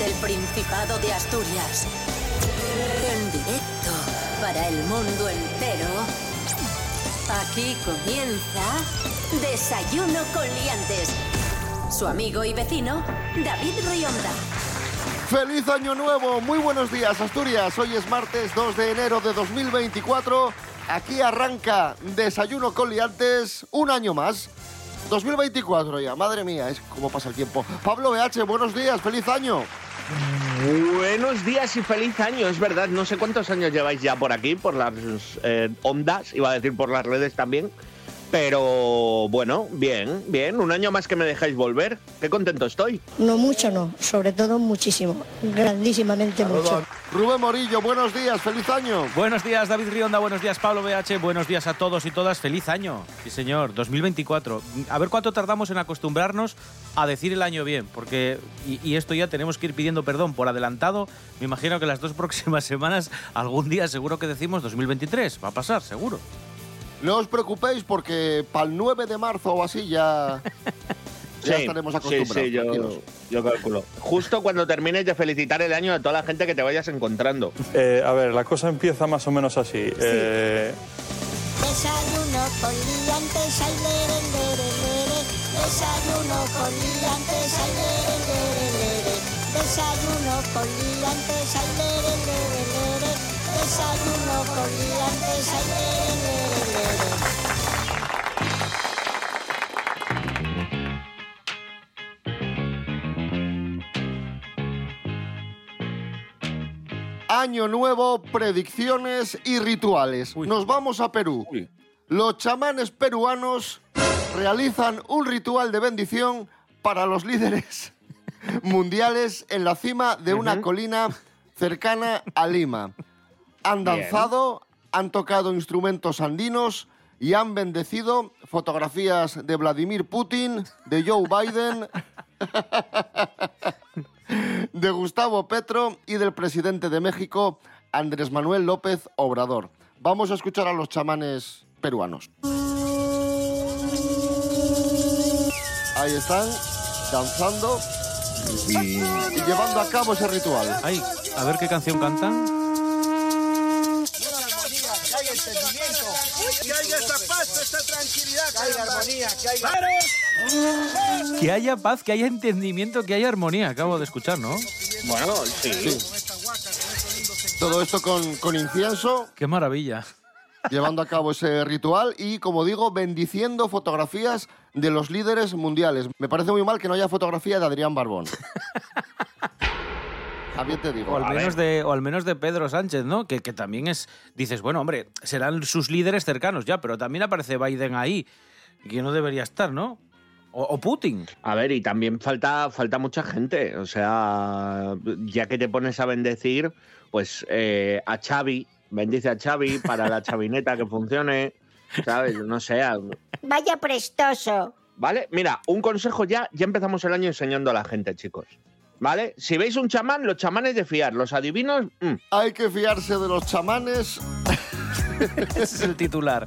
desde el Principado de Asturias. En directo para el mundo entero. Aquí comienza Desayuno con Liantes. Su amigo y vecino, David Rionda. ¡Feliz Año Nuevo! Muy buenos días, Asturias. Hoy es martes 2 de enero de 2024. Aquí arranca Desayuno con Liantes, un año más. 2024 ya, madre mía, es como pasa el tiempo. Pablo BH, buenos días, feliz año. Buenos días y feliz año, es verdad. No sé cuántos años lleváis ya por aquí, por las eh, ondas, iba a decir por las redes también. Pero bueno, bien, bien. Un año más que me dejáis volver. Qué contento estoy. No mucho, no. Sobre todo muchísimo. Grandísimamente mucho. Rubén Morillo, buenos días, feliz año. Buenos días, David Rionda. Buenos días, Pablo BH. Buenos días a todos y todas. Feliz año. Sí, señor. 2024. A ver cuánto tardamos en acostumbrarnos a decir el año bien. Porque, y, y esto ya tenemos que ir pidiendo perdón por adelantado. Me imagino que las dos próximas semanas, algún día seguro que decimos 2023. Va a pasar, seguro. No os preocupéis porque para el 9 de marzo o así ya, ya Sí, estaremos sí, acostumbrados. sí, yo, tranquilos. yo calculo. Justo cuando termines de felicitar el año a toda la gente que te vayas encontrando. Eh, a ver, la cosa empieza más o menos así. Eh, Desayuno con liantes, ay, lere, lere, lere. Desayuno con liantes, ay, lere, lere, lere. Desayuno con liantes, ay, lere, lere, lere. Desayuno con liantes, ay, lere, lere. Año nuevo, predicciones y rituales. Uy. Nos vamos a Perú. Uy. Los chamanes peruanos realizan un ritual de bendición para los líderes mundiales en la cima de una colina cercana a Lima. Han Bien. danzado, han tocado instrumentos andinos y han bendecido fotografías de Vladimir Putin, de Joe Biden, de Gustavo Petro y del presidente de México, Andrés Manuel López Obrador. Vamos a escuchar a los chamanes peruanos. Ahí están, danzando y llevando a cabo ese ritual. Ay, a ver qué canción cantan. Que haya paz, que haya entendimiento, que haya armonía. Acabo de escuchar, ¿no? Bueno, sí. Todo esto con, con incienso, Qué maravilla. llevando a cabo ese ritual y, como digo, bendiciendo fotografías de los líderes mundiales. Me parece muy mal que no haya fotografía de Adrián Barbón. También te digo. O al, menos de, o al menos de Pedro Sánchez, ¿no? Que, que también es. Dices, bueno, hombre, serán sus líderes cercanos ya, pero también aparece Biden ahí, que no debería estar, ¿no? O, o Putin. A ver, y también falta, falta mucha gente. O sea, ya que te pones a bendecir, pues eh, a Xavi, bendice a Xavi para la chavineta que funcione. ¿Sabes? No sé. Vaya prestoso. ¿Vale? Mira, un consejo ya, ya empezamos el año enseñando a la gente, chicos. ¿Vale? Si veis un chamán, los chamanes de fiar, los adivinos, mm, Hay que fiarse de los chamanes, Ese es el titular.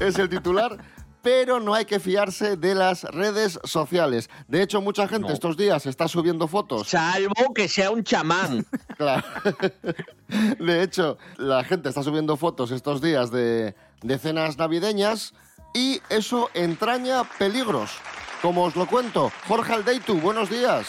es el titular, pero no hay que fiarse de las redes sociales. De hecho, mucha gente No. estos días está subiendo fotos. salvo que sea un chamán. Claro. De hecho, la gente está subiendo fotos estos días de, de cenas navideñas y eso entraña peligros. Como os lo cuento, Jorge Aldeitu, buenos días.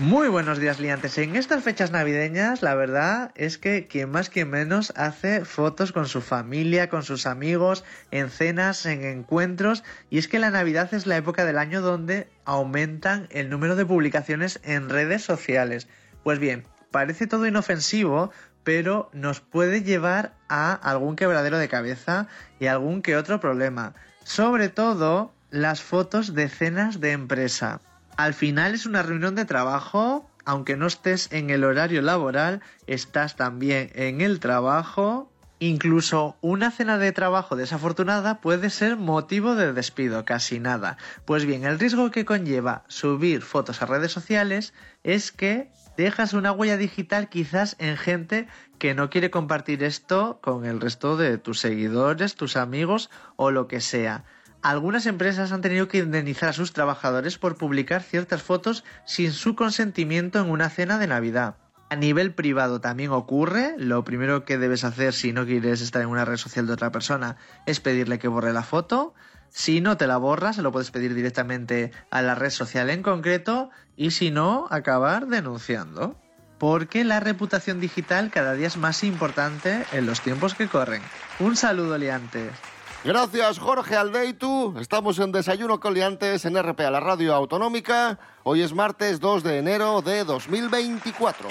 Muy buenos días, liantes. En estas fechas navideñas, la verdad es que quien más quien menos hace fotos con su familia, con sus amigos, en cenas, en encuentros. Y es que la Navidad es la época del año donde aumentan el número de publicaciones en redes sociales. Pues bien, parece todo inofensivo, pero nos puede llevar a algún quebradero de cabeza y algún que otro problema. Sobre todo las fotos de cenas de empresa. Al final es una reunión de trabajo, aunque no estés en el horario laboral, estás también en el trabajo. Incluso una cena de trabajo desafortunada puede ser motivo de despido, casi nada. Pues bien, el riesgo que conlleva subir fotos a redes sociales es que dejas una huella digital quizás en gente que no quiere compartir esto con el resto de tus seguidores, tus amigos o lo que sea. Algunas empresas han tenido que indemnizar a sus trabajadores por publicar ciertas fotos sin su consentimiento en una cena de Navidad. A nivel privado también ocurre. Lo primero que debes hacer si no quieres estar en una red social de otra persona es pedirle que borre la foto. Si no te la borras, se lo puedes pedir directamente a la red social en concreto y si no, acabar denunciando. Porque la reputación digital cada día es más importante en los tiempos que corren. Un saludo, liantes. Gracias, Jorge Aldeitu. Estamos en Desayuno Coliantes en RPA, la radio autonómica. Hoy es martes 2 de enero de 2024.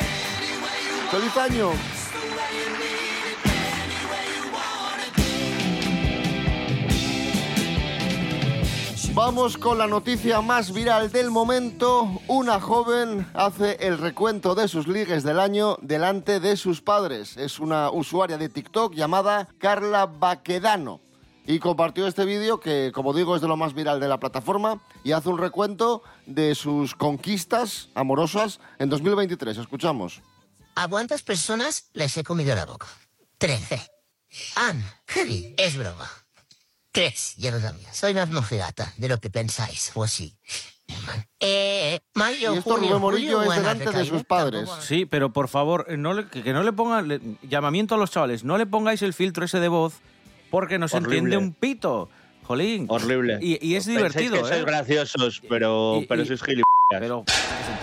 ¡Feliz año! Vamos con la noticia más viral del momento. Una joven hace el recuento de sus ligues del año delante de sus padres. Es una usuaria de TikTok llamada Carla Baquedano y compartió este vídeo que, como digo, es de lo más viral de la plataforma y hace un recuento de sus conquistas amorosas en 2023. Escuchamos. ¿A cuántas personas les he comido la boca? Trece. Ann, Heavy, es broma. Tres, ya lo sabía. Soy más mocegata de lo que pensáis, o así. Eh, mayo, Y esto junio, Rubén Morillo julio, es delante de sus padres. Sí, pero por favor, eh, no le- que, no le pongan llamamiento a los chavales, no le pongáis el filtro ese de voz porque no se Horrible. entiende un pito. Jolín. Horrible. Y, y es Pensáis divertido, que sois ¿eh? graciosos, pero, Y- pero y- sois gilipollas. Pero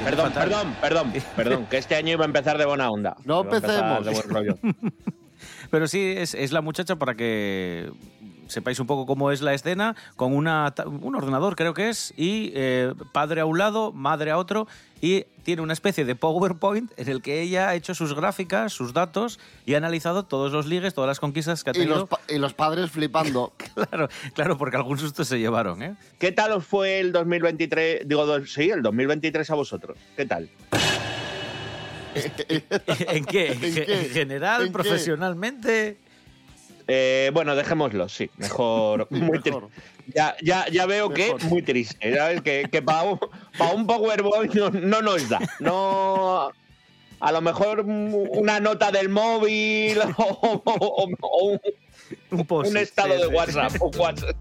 Perdón, fatal. perdón, perdón, perdón, que este año iba a empezar de buena onda. No empecemos. De buen rollo. Pero sí, es, es la muchacha para que sepáis un poco cómo es la escena, con una, un ordenador creo que es, y eh, padre a un lado, madre a otro, y tiene una especie de PowerPoint en el que ella ha hecho sus gráficas, sus datos, y ha analizado todos los ligues, todas las conquistas que ha Y tenido. los, pa- y los padres flipando. Claro, claro, porque algún susto se llevaron, ¿eh? ¿Qué tal os fue el 2023? Digo, dos- sí, el 2023 a vosotros. ¿Qué tal? ¿En qué? ¿En qué? ¿En general? ¿En qué? Eh, bueno, dejémoslo, sí, mejor. Muy Mejor. Ya, ya, ya veo Mejor. que muy triste, ¿sabes? Que, que para un, pa' un PowerPoint no, no nos da. No. A lo mejor un- una nota del móvil o, o- o- o un, Un, post, un estado sí, de. WhatsApp. o WhatsApp.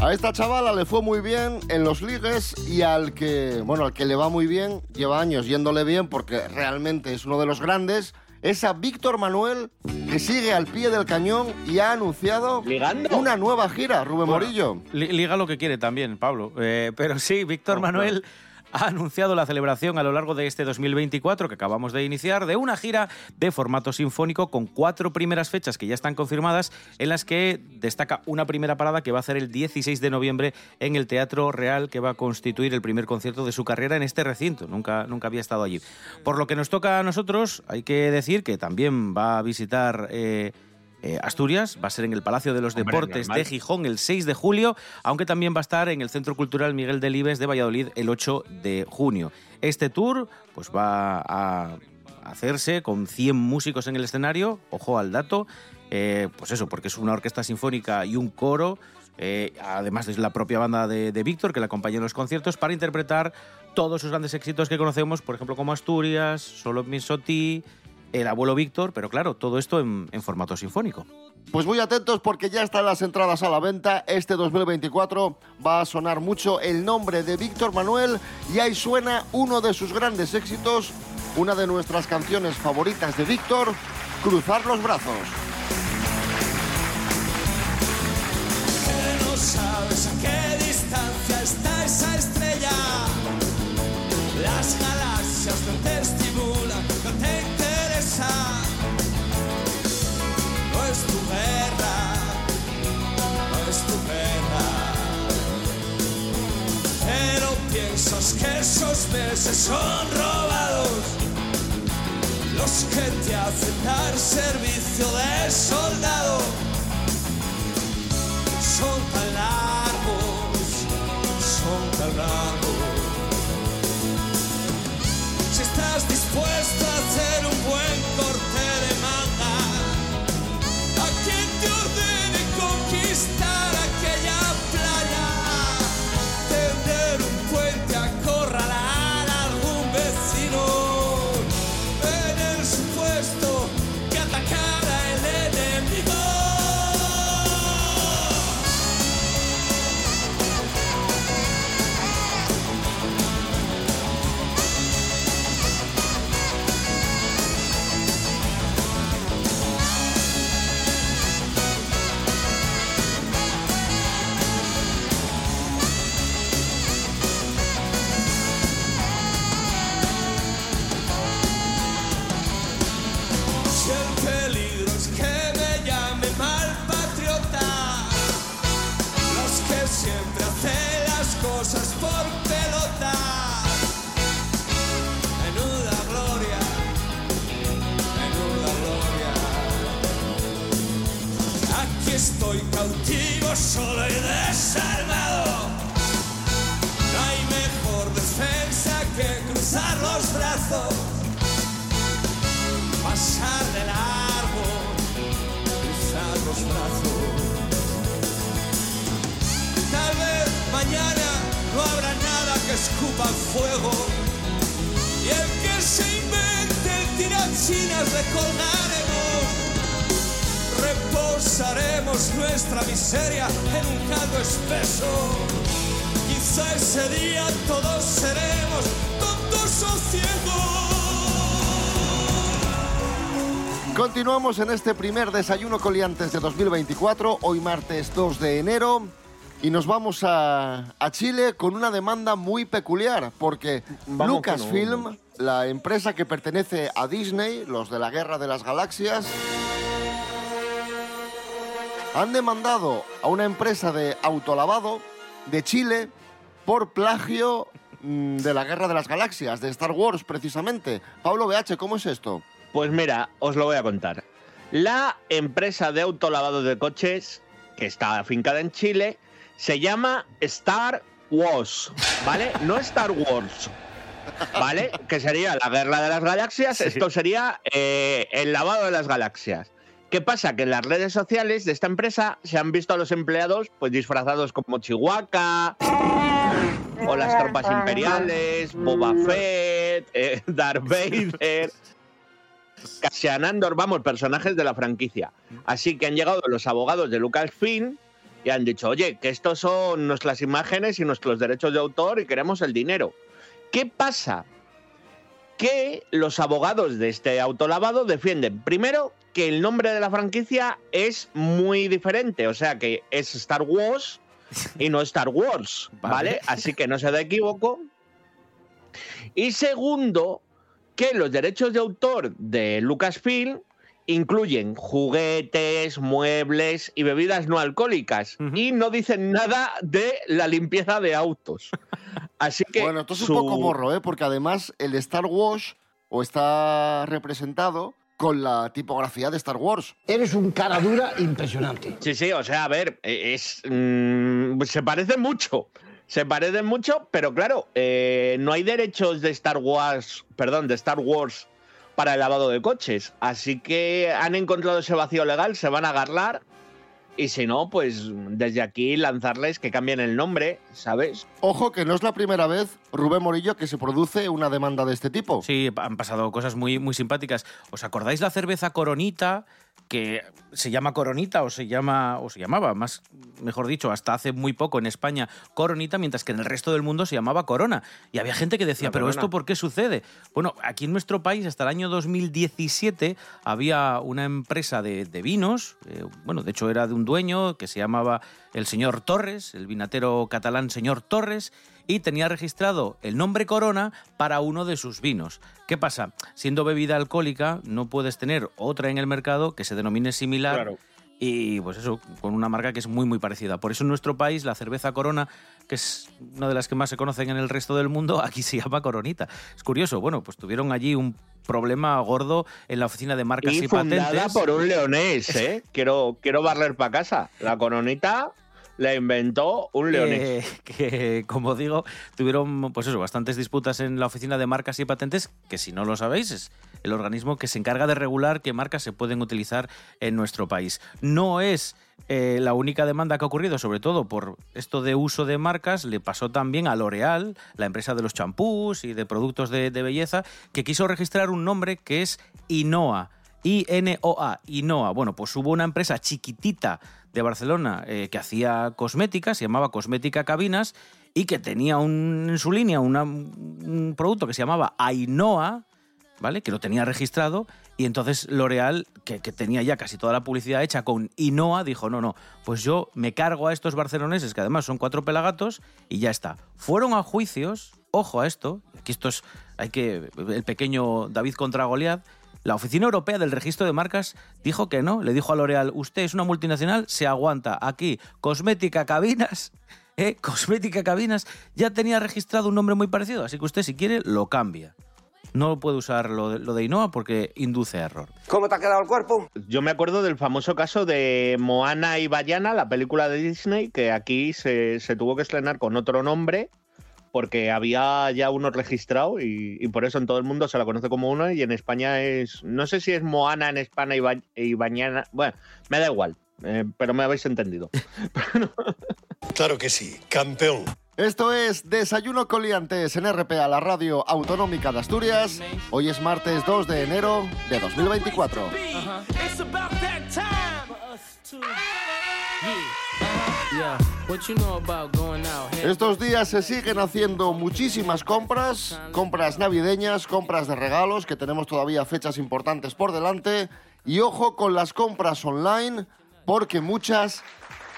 A esta chavala le fue muy bien en los ligues y al que, bueno, al que le va muy bien, lleva años yéndole bien porque realmente es uno de los grandes, es a Víctor Manuel que sigue al pie del cañón y ha anunciado ¿Ligando? una nueva gira, Rubén Bueno, Morillo. li- Liga lo que quiere también, Pablo. Eh, pero sí, Víctor Manuel ha anunciado la celebración a lo largo de este 2024 que acabamos de iniciar de una gira de formato sinfónico con cuatro primeras fechas que ya están confirmadas en las que destaca una primera parada que va a hacer el 16 de noviembre en el Teatro Real que va a constituir el primer concierto de su carrera en este recinto. Nunca, nunca había estado allí. Por lo que nos toca a nosotros, hay que decir que también va a visitar... eh, eh, Asturias, va a ser en el Palacio de los Hombre, Deportes normal. de Gijón el 6 de julio, aunque también va a estar en el Centro Cultural Miguel Delibes de Valladolid el 8 de junio. Este tour pues va a hacerse con 100 músicos en el escenario, ojo al dato, eh, pues eso, porque es una orquesta sinfónica y un coro, eh, además de la propia banda de, de Víctor que le acompaña en los conciertos, para interpretar todos sus grandes éxitos que conocemos, por ejemplo como Asturias, Solo Misoti, El abuelo Víctor, pero claro, todo esto en- en formato sinfónico. Pues muy atentos porque ya están las entradas a la venta. Este 2024 va a sonar mucho el nombre de Víctor Manuel y ahí suena uno de sus grandes éxitos, una de nuestras canciones favoritas de Víctor, Cruzar los brazos. no sabes a qué distancia está esa estrella. Las galaxias no te piensas que esos meses son robados. Los que te hacen dar servicio de soldado son tan largos, son tan largos. Escupa fuego. Y el que se invente el tirachinas le colgaremos. Reposaremos nuestra miseria en un caldo espeso. Quizá ese día todos seremos tontos o ciegos. Continuamos en este primer desayuno coliantes de 2024, hoy martes 2 de enero, y nos vamos a, a Chile con una demanda muy peculiar, porque Vamos Lucasfilm, la empresa que pertenece a Disney, los de la Guerra de las Galaxias, han demandado a una empresa de autolavado de Chile por plagio mm, de la Guerra de las Galaxias, de Star Wars precisamente. Pablo BH, ¿cómo es esto? Pues mira, os lo voy a contar. La empresa de autolavado de coches, que está afincada en Chile, se llama Star Wars, ¿vale? No Star Wars, ¿vale? Que sería la guerra de las galaxias, esto sería eh, el lavado de las galaxias. ¿Qué pasa? Que en las redes sociales de esta empresa se han visto a los empleados pues disfrazados como Chihuahua, o las tropas imperiales, Boba Fett, eh, Darth Vader, Cassian Andor, vamos, personajes de la franquicia. Así que han llegado los abogados de Lucasfilm y han dicho, oye, que estos son nuestras imágenes y nuestros derechos de autor y queremos el dinero. ¿Qué pasa? Que los abogados de este autolavado defienden, primero, que el nombre de la franquicia es muy diferente, o sea que es Star Wars y no Star Wars, ¿vale? Vale. Así que no se da equívoco. Y segundo, que los derechos de autor de Lucasfilm incluyen juguetes, muebles y bebidas no alcohólicas y no dicen nada de la limpieza de autos. Así que Bueno, esto es su- un poco morro, ¿eh? Porque además el Star Wars o está representado con la tipografía de Star Wars. Eres un cara dura impresionante. Sí, sí, o sea, a ver, eh, es mm, se parece mucho. Se parecen mucho, pero claro, eh, no hay derechos de Star Wars, perdón, de Star Wars para el lavado de coches. Así que han encontrado ese vacío legal, se van a agarrar. Y si no, pues desde aquí lanzarles que cambien el nombre, ¿sabes? Ojo que no es la primera vez, Rubén Morillo, que se produce una demanda de este tipo. Sí, han pasado cosas muy, muy simpáticas. ¿Os acordáis la cerveza Coronita? Que se llama Coronita o se llama o se llamaba, más mejor dicho, hasta hace muy poco en España Coronita, mientras que en el resto del mundo se llamaba Corona. Y había gente que decía, pero esto por qué sucede? Bueno, aquí en nuestro país hasta el año 2017 había una empresa de, de vinos, eh, bueno, de hecho era de un dueño que se llamaba el señor Torres, el vinatero catalán señor Torres, y tenía registrado el nombre Corona para uno de sus vinos. ¿Qué pasa? Siendo bebida alcohólica, no puedes tener otra en el mercado que se denomine similar. Claro. Y pues eso, con una marca que es muy muy parecida. Por eso en nuestro país la cerveza Corona, que es una de las que más se conocen en el resto del mundo, aquí se llama Coronita. Es curioso, bueno, pues tuvieron allí un problema gordo en la oficina de marcas y, Y fundada patentes. por un leonés, ¿eh? quiero, quiero barrer para casa. La coronita la inventó un leonés. Que, como digo, tuvieron pues eso, bastantes disputas en la Oficina de Marcas y Patentes, que si no lo sabéis, es el organismo que se encarga de regular qué marcas se pueden utilizar en nuestro país. No es eh, la única demanda que ha ocurrido, sobre todo por esto de uso de marcas, le pasó también a L'Oreal, la empresa de los champús y de productos de, de belleza, que quiso registrar un nombre que es Inoa. I-N-O-A, Inoa. Bueno, pues hubo una empresa chiquitita de Barcelona eh, que hacía cosmética, se llamaba Cosmética Cabinas, y que tenía un- en su línea una- un producto que se llamaba Ainoa, ¿vale? Que lo tenía registrado, y entonces L'Oreal, que, que tenía ya casi toda la publicidad hecha con Inoa, dijo, no, no, pues yo me cargo a estos barceloneses, que además son cuatro pelagatos, y ya está. Fueron a juicios, ojo a esto, aquí esto es, hay que, el pequeño David contra Goliat, La Oficina Europea del Registro de Marcas dijo que no. Le dijo a L'Oreal, usted es una multinacional, se aguanta. Aquí, Cosmética Cabinas, ¿eh? Cosmética Cabinas, ya tenía registrado un nombre muy parecido, así que usted si quiere lo cambia. No puede usar lo de, lo de Innova porque induce error. ¿Cómo te ha quedado el cuerpo? Yo me acuerdo del famoso caso de Moana y Bayana, la película de Disney, que aquí se, se tuvo que estrenar con otro nombre porque había ya uno registrado y, y por eso en todo el mundo se la conoce como uno y en España es, no sé si es Moana en España y, Ba- y Bañana, bueno, me da igual, eh, pero me habéis entendido. Claro que sí, campeón. Esto es Desayuno con Liantes en RPA, la radio autonómica de Asturias. Hoy es martes 2 de enero de 2024. It's about Estos días se siguen haciendo muchísimas compras, compras navideñas, compras de regalos, que tenemos todavía fechas importantes por delante. Y ojo con las compras online, porque muchas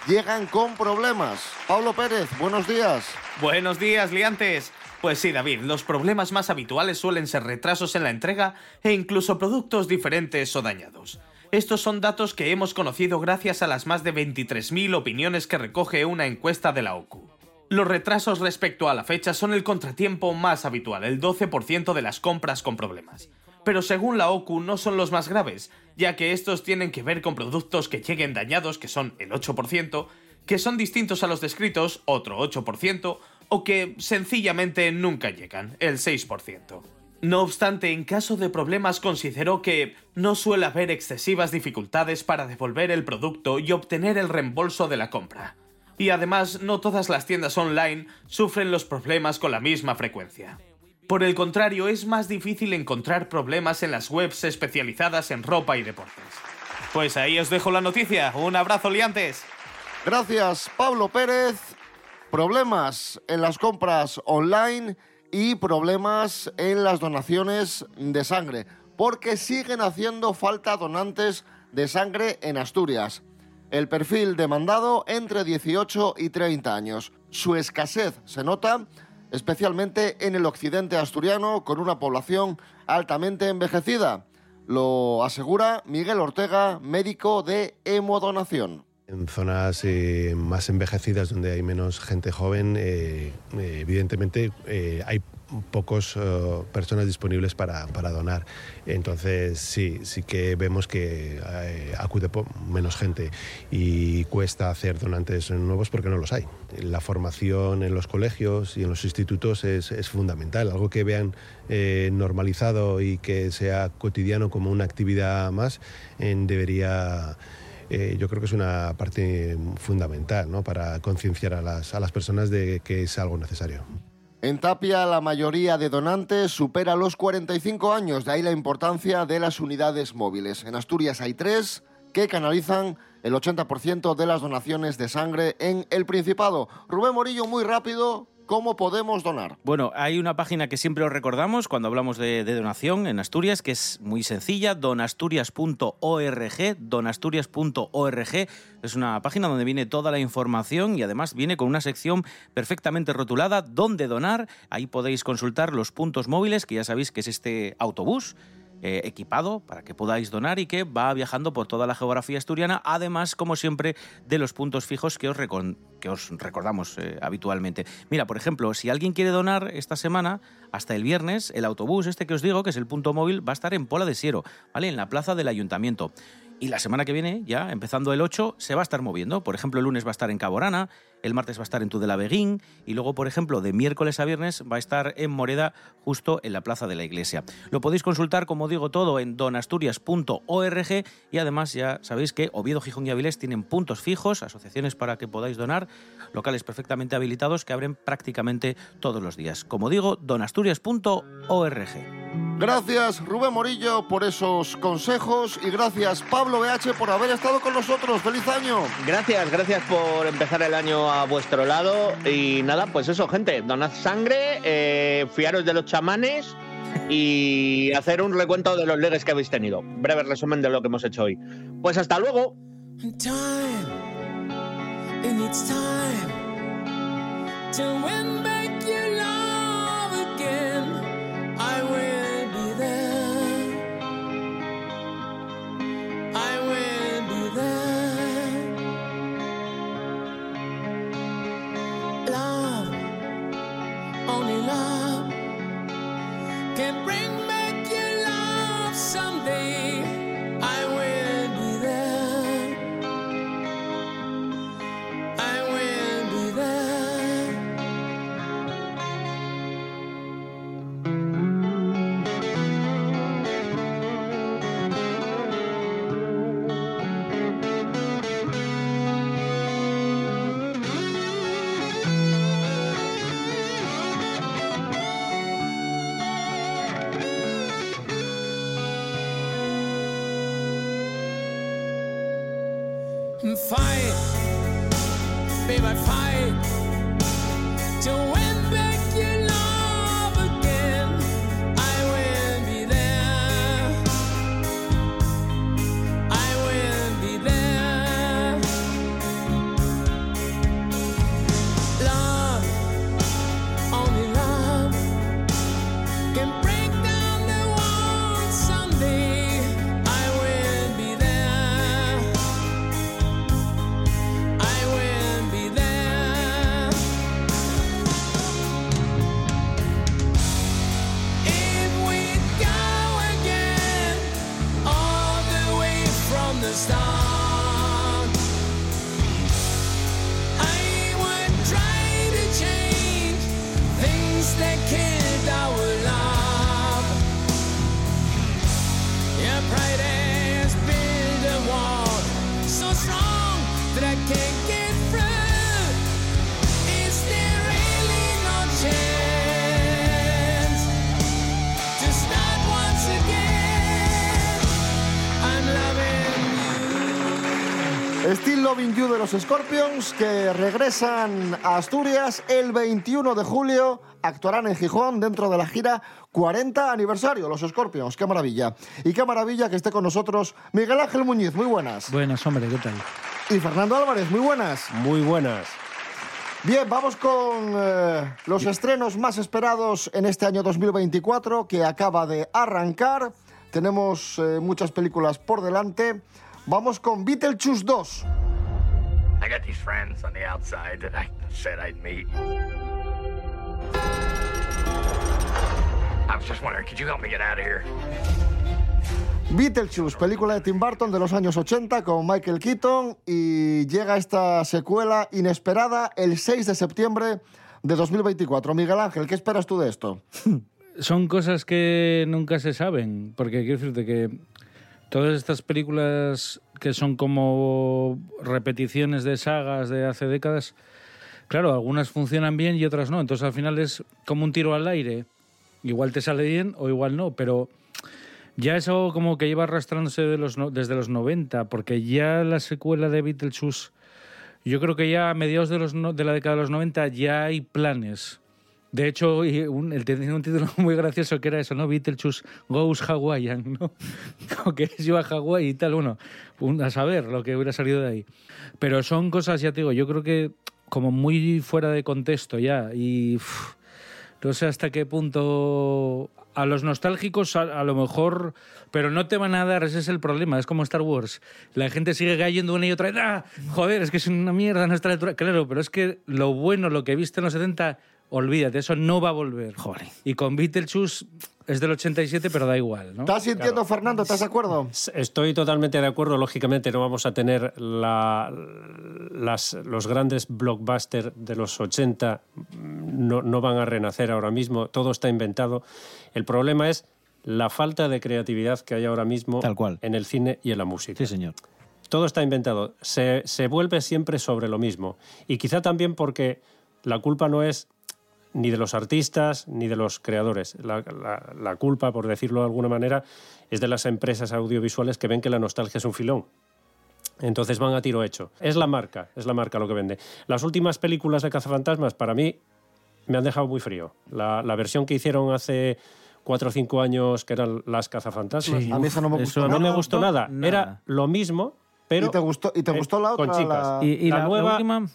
llegan con problemas. Pablo Pérez, buenos días. Buenos días, liantes. Pues sí, David, los problemas más habituales suelen ser retrasos en la entrega e incluso productos diferentes o dañados. Estos son datos que hemos conocido gracias a las más de 23.000 opiniones que recoge una encuesta de la OCU. Los retrasos respecto a la fecha son el contratiempo más habitual, el 12% de las compras con problemas. Pero según la OCU no son los más graves, ya que estos tienen que ver con productos que lleguen dañados, que son el 8%, que son distintos a los descritos, otro 8%, o que sencillamente nunca llegan, el 6%. No obstante, en caso de problemas consideró que no suele haber excesivas dificultades para devolver el producto y obtener el reembolso de la compra. Y además, no todas las tiendas online sufren los problemas con la misma frecuencia. Por el contrario, es más difícil encontrar problemas en las webs especializadas en ropa y deportes. Pues ahí os dejo la noticia. Un abrazo, liantes. Gracias, Pablo Pérez. Problemas en las compras online y problemas en las donaciones de sangre, porque siguen haciendo falta donantes de sangre en Asturias. El perfil demandado entre 18 y 30 años. Su escasez se nota especialmente en el occidente asturiano, con una población altamente envejecida. Lo asegura Miguel Ortega, médico de hemodonación. En zonas eh, más envejecidas donde hay menos gente joven, eh, eh, evidentemente hay pocos personas disponibles para, para donar. Entonces sí, sí que vemos que acude menos gente y cuesta hacer donantes nuevos porque no los hay. La formación en los colegios y en los institutos es, es fundamental, algo que vean normalizado y que sea cotidiano como una actividad más, debería eh, yo creo que es una parte fundamental ¿no? para concienciar a las, a las personas de que es algo necesario. En Tapia la mayoría de donantes supera los 45 años, de ahí la importancia de las unidades móviles. En Asturias hay tres que canalizan el 80% de las donaciones de sangre en el Principado. Rubén Morillo, muy rápido, ¿cómo podemos donar? Bueno, hay una página que siempre os recordamos cuando hablamos de, donación en Asturias, que es muy sencilla, donasturias.org, donasturias.org. Es una página donde viene toda la información y además viene con una sección perfectamente rotulada, donde donar. Ahí podéis consultar los puntos móviles, que ya sabéis que es este autobús eh, equipado para que podáis donar y que va viajando por toda la geografía asturiana, además, como siempre, de los puntos fijos que os, que os recordamos eh, habitualmente. Mira, por ejemplo, si alguien quiere donar esta semana, hasta el viernes, el autobús este que os digo, que es el punto móvil, va a estar en Pola de Siero, ¿vale? En la plaza del ayuntamiento. Y la semana que viene, ya empezando el 8, se va a estar moviendo. Por ejemplo, el lunes va a estar en Caborana, el martes va a estar en Tudela-Beguín y luego, por ejemplo, de miércoles a viernes va a estar en Moreda, justo en la plaza de la iglesia. Lo podéis consultar, como digo, todo en donasturias.org y además ya sabéis que Oviedo, Gijón y Avilés tienen puntos fijos, asociaciones para que podáis donar, locales perfectamente habilitados que abren prácticamente todos los días. Como digo, donasturias.org. Gracias Rubén Morillo por esos consejos y gracias Pablo BH por haber estado con nosotros. ¡Feliz año! Gracias, gracias por empezar el año a vuestro lado. Y nada, pues eso, gente, donad sangre, eh, fiaros de los chamanes y hacer un recuento de los legues que habéis tenido. Breve resumen de lo que hemos hecho hoy. Pues hasta luego. Loving you. De los Scorpions, que regresan a Asturias el 21 de julio. Actuarán en Gijón dentro de la gira 40 aniversario, los Scorpions. ¡Qué maravilla! Y qué maravilla que esté con nosotros Miguel Ángel Muñiz. Muy buenas. Buenas, hombre, ¿qué tal? Y Fernando Álvarez. Muy buenas. Muy buenas. Bien, vamos con eh, los estrenos más esperados en este año 2024 que acaba de arrancar. Tenemos eh, muchas películas por delante. Vamos con Beetlejuice 2. I got these friends on the outside that I said I'd meet. I was just wondering, could you help me get out of here? Beetlejuice, película de Tim Burton de los años 80 con Michael Keaton y llega esta secuela inesperada el 6 de septiembre de 2024. Miguel Ángel, ¿qué esperas tú de esto? Son cosas que nunca se saben, porque quiero decirte que todas estas películas que son como repeticiones de sagas de hace décadas, claro, algunas funcionan bien y otras no. Entonces al final es como un tiro al aire. Igual te sale bien o igual no, pero ya eso como que lleva arrastrándose de los desde los 90, porque ya la secuela de Beetlejuice, yo creo que ya a mediados de, los de la década de los 90 ya hay planes. De hecho, un, el tenía un título muy gracioso que era eso, ¿no? Beetlejuice Goes Hawaiian, ¿no? Como que se iba a Hawái y tal, bueno, a saber lo que hubiera salido de ahí. Pero son cosas, ya te digo, yo creo que como muy fuera de contexto ya y no sé hasta qué punto a los nostálgicos a, lo mejor, pero no te van a dar, ese es el problema, es como Star Wars. La gente sigue cayendo una y otra vez, ¡ah! Joder, es que es una mierda nuestra. Claro, pero es que lo bueno, lo que viste en los 70, olvídate, eso no va a volver. Joder. Y con Beetlejuice es del 87, pero da igual, ¿no? ¿Estás sintiendo, Fernando? ¿Estás de acuerdo? Estoy totalmente de acuerdo. Lógicamente no vamos a tener la- las- los grandes blockbusters de los 80, no, no van a renacer ahora mismo, todo está inventado. El problema es la falta de creatividad que hay ahora mismo en el cine y en la música. Sí, señor. Todo está inventado. Se, se vuelve siempre sobre lo mismo. Y quizá también porque la culpa no es ni de los artistas ni de los creadores. La, la- la culpa, por decirlo de alguna manera, es de las empresas audiovisuales que ven que la nostalgia es un filón. Entonces van a tiro hecho. Es la marca, es la marca lo que vende. Las últimas películas de Cazafantasmas, para mí, me han dejado muy frío. La, la versión que hicieron hace cuatro o cinco años, que eran las Cazafantasmas, Sí, a mí eso no me gustó no me gustó nada. Nada. Era lo mismo, pero... ¿Y te gustó, y te eh, gustó la otra? Con chicas. la- Y, y la, la nueva- última...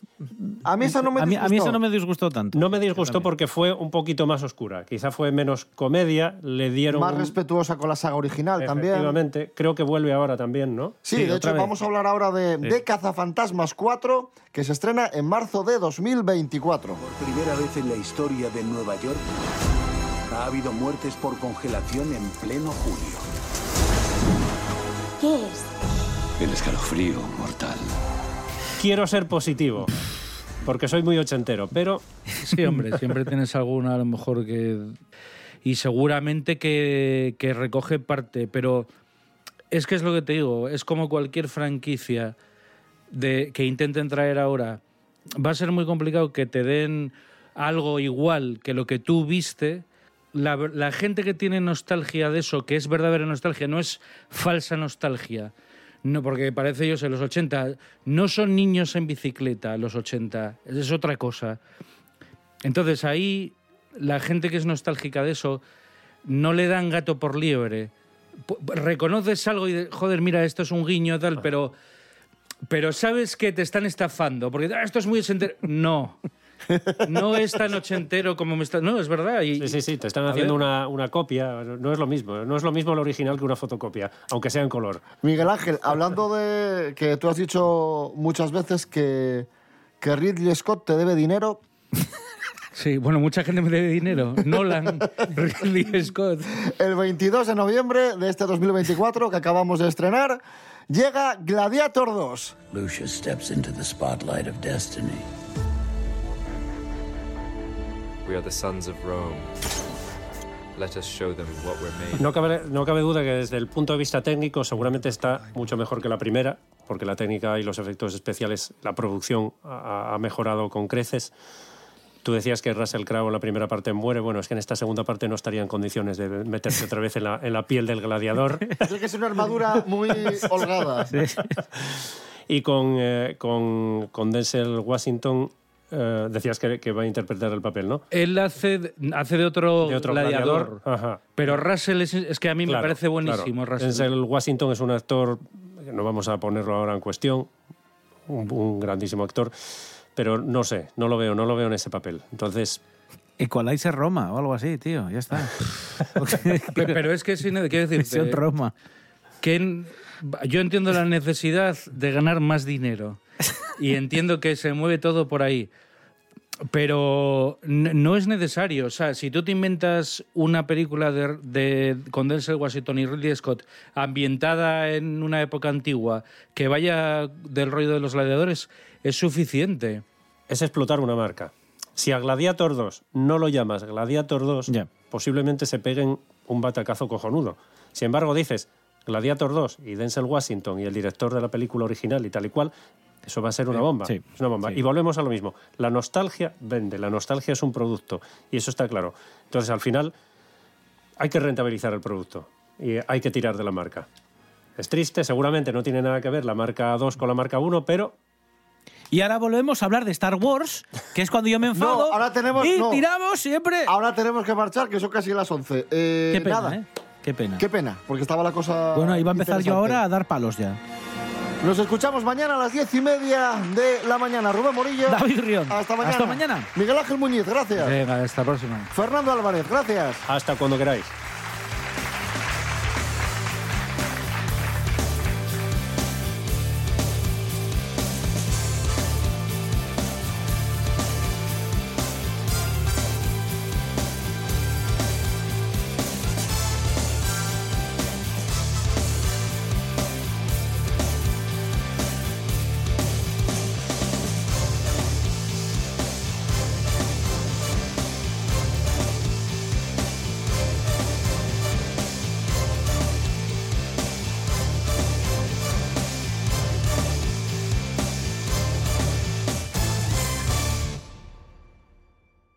A mí esa no me a mí, a mí disgustó. esa no me disgustó tanto. No me disgustó porque fue un poquito más oscura. Quizá fue menos comedia, le dieron... Más un- respetuosa con la saga original también. Efectivamente, creo que vuelve ahora también, ¿no? Sí, de hecho, vamos a hablar ahora de, Sí. de Cazafantasmas 4, que se estrena en marzo de 2024. Primera vez en la historia de Nueva York, Ha habido muertes por congelación en pleno julio. ¿Qué es? El escalofrío mortal. Quiero ser positivo, porque soy muy ochentero, pero Sí, hombre, siempre tienes alguna a lo mejor que... Y seguramente que, que recoge parte, pero es que es lo que te digo, es como cualquier franquicia de, que intenten traer ahora. Va a ser muy complicado que te den algo igual que lo que tú viste. La, la gente que tiene nostalgia de eso, que es verdadera nostalgia, no es falsa nostalgia. No, porque parece ellos en los 80. No son niños en bicicleta, los 80. Es otra cosa. Entonces ahí la gente que es nostálgica de eso no le dan gato por liebre. Reconoces algo y de- joder, mira, esto es un guiño tal, pero pero sabes que te están estafando porque "Ah, esto es muy. No. No es tan ochentero como me está. No, es verdad. Y, sí, sí, sí, te están haciendo una, una copia. No no es lo mismo, no es lo mismo el original que una fotocopia, aunque sea en color. Miguel Ángel, hablando de que tú has dicho muchas veces que, que Ridley Scott te debe dinero, Sí, bueno, mucha gente me debe dinero. Nolan, Ridley Scott. el 22 de noviembre de este 2024 que acabamos de estrenar, llega Gladiator 2. Lucius steps into the spotlight of destiny. We are the sons of Rome. Let us show them what we're made. No cabe, no cabe duda que desde el punto de vista técnico seguramente está mucho mejor que la primera, porque la técnica y los efectos especiales, la producción ha, ha mejorado con creces. Tú decías que Russell Crowe en la primera parte muere. Bueno, es que en esta segunda parte no estaría en condiciones de meterse otra vez en la, en la piel del gladiador. Tiene que ser una armadura muy holgada. Y con, eh, con, con Denzel Washington eh, decías que, que va a interpretar el papel, ¿no? Él hace, de- hace de otro, De otro gladiador. gladiador. Ajá. Pero Russell es, es que a mí Claro, me parece buenísimo. claro. Russell. Denzel Washington es un actor, no vamos a ponerlo ahora en cuestión, un, un grandísimo actor, pero no sé, no lo veo, no lo veo en ese papel. Entonces, Equalizer Roma o algo así, tío, ya está. Pe- Pero es que, sin, quiero Misión Roma. que en- yo entiendo la necesidad de ganar más dinero y entiendo que se mueve todo por ahí. Pero no es necesario. O sea, si tú te inventas una película de, de con Denzel Washington y Ridley Scott ambientada en una época antigua que vaya del rollo de los gladiadores, es suficiente. es explotar una marca. Si a Gladiator 2 no lo llamas Gladiator 2, posiblemente se peguen un batacazo cojonudo. Sin embargo, dices Gladiator 2 y Denzel Washington y el director de la película original y tal y cual, eso va a ser una bomba. sí, es una bomba. sí. Y volvemos a lo mismo. La nostalgia vende, la nostalgia es un producto y eso está claro. Entonces, al final, hay que rentabilizar el producto y hay que tirar de la marca. Es triste, seguramente no tiene nada que ver la marca 2 con la marca 1, pero Y ahora volvemos a hablar de Star Wars, que es cuando yo me enfado. No, ahora tenemos. y no. tiramos siempre. Ahora tenemos que marchar, que son casi las 11. Eh, Qué pena, nada. ¿eh? Qué pena. Qué pena, porque estaba la cosa. Bueno, iba a empezar yo ahora a dar palos ya. Nos escuchamos mañana a las diez y media de la mañana. Rubén Morillo. David Rion. Hasta mañana. Hasta mañana. Miguel Ángel Muñiz, gracias. Venga, hasta la próxima. Fernando Álvarez, gracias. hasta cuando queráis.